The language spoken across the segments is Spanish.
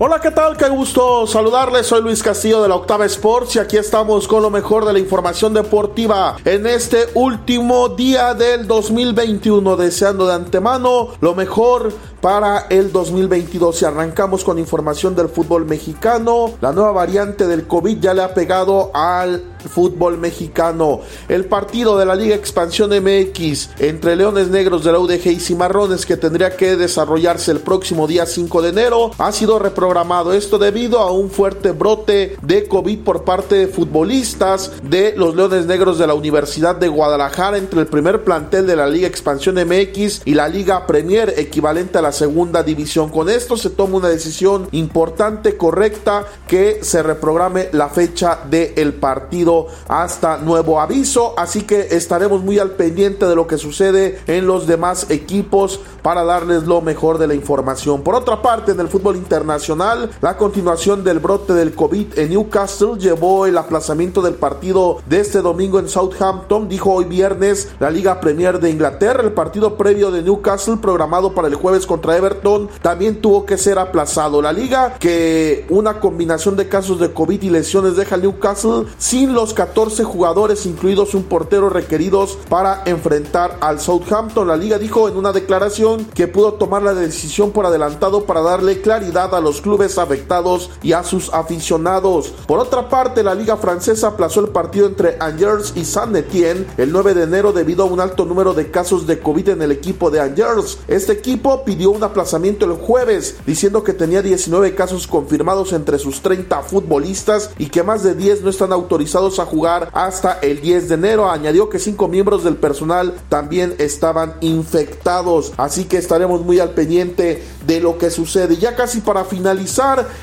Hola, ¿qué tal? Qué gusto saludarles. Soy Luis Castillo de la Octava Sports y aquí estamos con lo mejor de la información deportiva en este último día del 2021, deseando de antemano lo mejor para el 2022 y arrancamos con información del fútbol mexicano. La nueva variante del COVID ya le ha pegado al fútbol mexicano. El partido de la Liga Expansión MX entre Leones Negros de la UDG y Cimarrones que tendría que desarrollarse el próximo día 5 de enero ha sido reprogramado. Esto debido a un fuerte brote de COVID por parte de futbolistas de los Leones Negros de la Universidad de Guadalajara entre el primer plantel de la Liga Expansión MX y la Liga Premier equivalente a la segunda división. Con esto se toma una decisión importante, correcta, que se reprograme la fecha del partido hasta nuevo aviso. Así que estaremos muy al pendiente de lo que sucede en los demás equipos para darles lo mejor de la información. Por otra parte, en el fútbol internacional, la continuación del brote del COVID en Newcastle llevó el aplazamiento del partido de este domingo en Southampton. Dijo hoy viernes la Liga Premier de Inglaterra. El partido previo de Newcastle programado para el jueves con contra Everton también tuvo que ser aplazado. La liga que una combinación de casos de COVID y lesiones deja a Newcastle sin los 14 jugadores, incluidos un portero requeridos para enfrentar al Southampton. La liga dijo en una declaración que pudo tomar la decisión por adelantado para darle claridad a los clubes afectados y a sus aficionados. Por otra parte, la liga francesa aplazó el partido entre Angers y Saint-Étienne el 9 de enero debido a un alto número de casos de COVID en el equipo de Angers. Este equipo pidió un aplazamiento el jueves, diciendo que tenía 19 casos confirmados entre sus 30 futbolistas y que más de 10 no están autorizados a jugar hasta el 10 de enero. Añadió que 5 miembros del personal también estaban infectados, así que estaremos muy al pendiente de lo que sucede. Ya casi para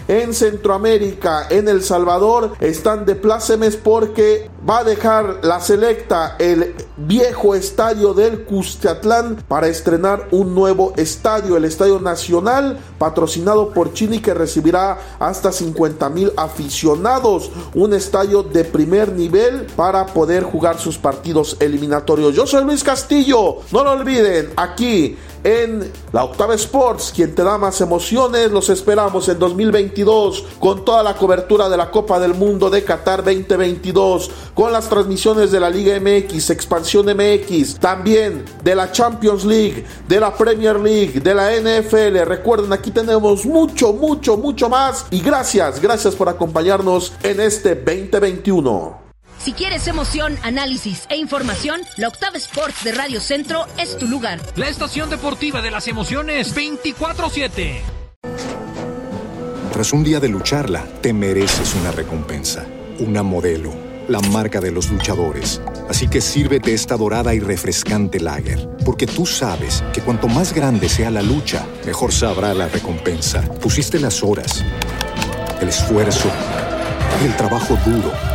en Centroamérica, en El Salvador, están de plácemes porque va a dejar la selecta el viejo estadio del Custiatlán para estrenar un nuevo estadio el Estadio Nacional, patrocinado por Chini, que recibirá hasta 50 mil aficionados. Un estadio de primer nivel para poder jugar sus partidos eliminatorios. Yo soy Luis Castillo, no lo olviden, aquí en la Octava Sports, quien te da más emociones. Los esperamos en 2022 con toda la cobertura de la Copa del Mundo de Qatar 2022, con las transmisiones de la Liga MX, Expansión MX, también de la Champions League, de la Premier League, de la NFL. Recuerden, aquí tenemos mucho, mucho, mucho más. Y gracias, gracias por acompañarnos en este 2021. Si quieres emoción, análisis e información, la Octava Sports de Radio Centro es tu lugar. La estación deportiva de las emociones 24-7. Tras un día de lucharla, te mereces una recompensa, una modelo, la marca de los luchadores. Así que sírvete esta dorada y refrescante lager, porque tú sabes que cuanto más grande sea la lucha, mejor sabrá la recompensa. Pusiste las horas, el esfuerzo, el trabajo duro.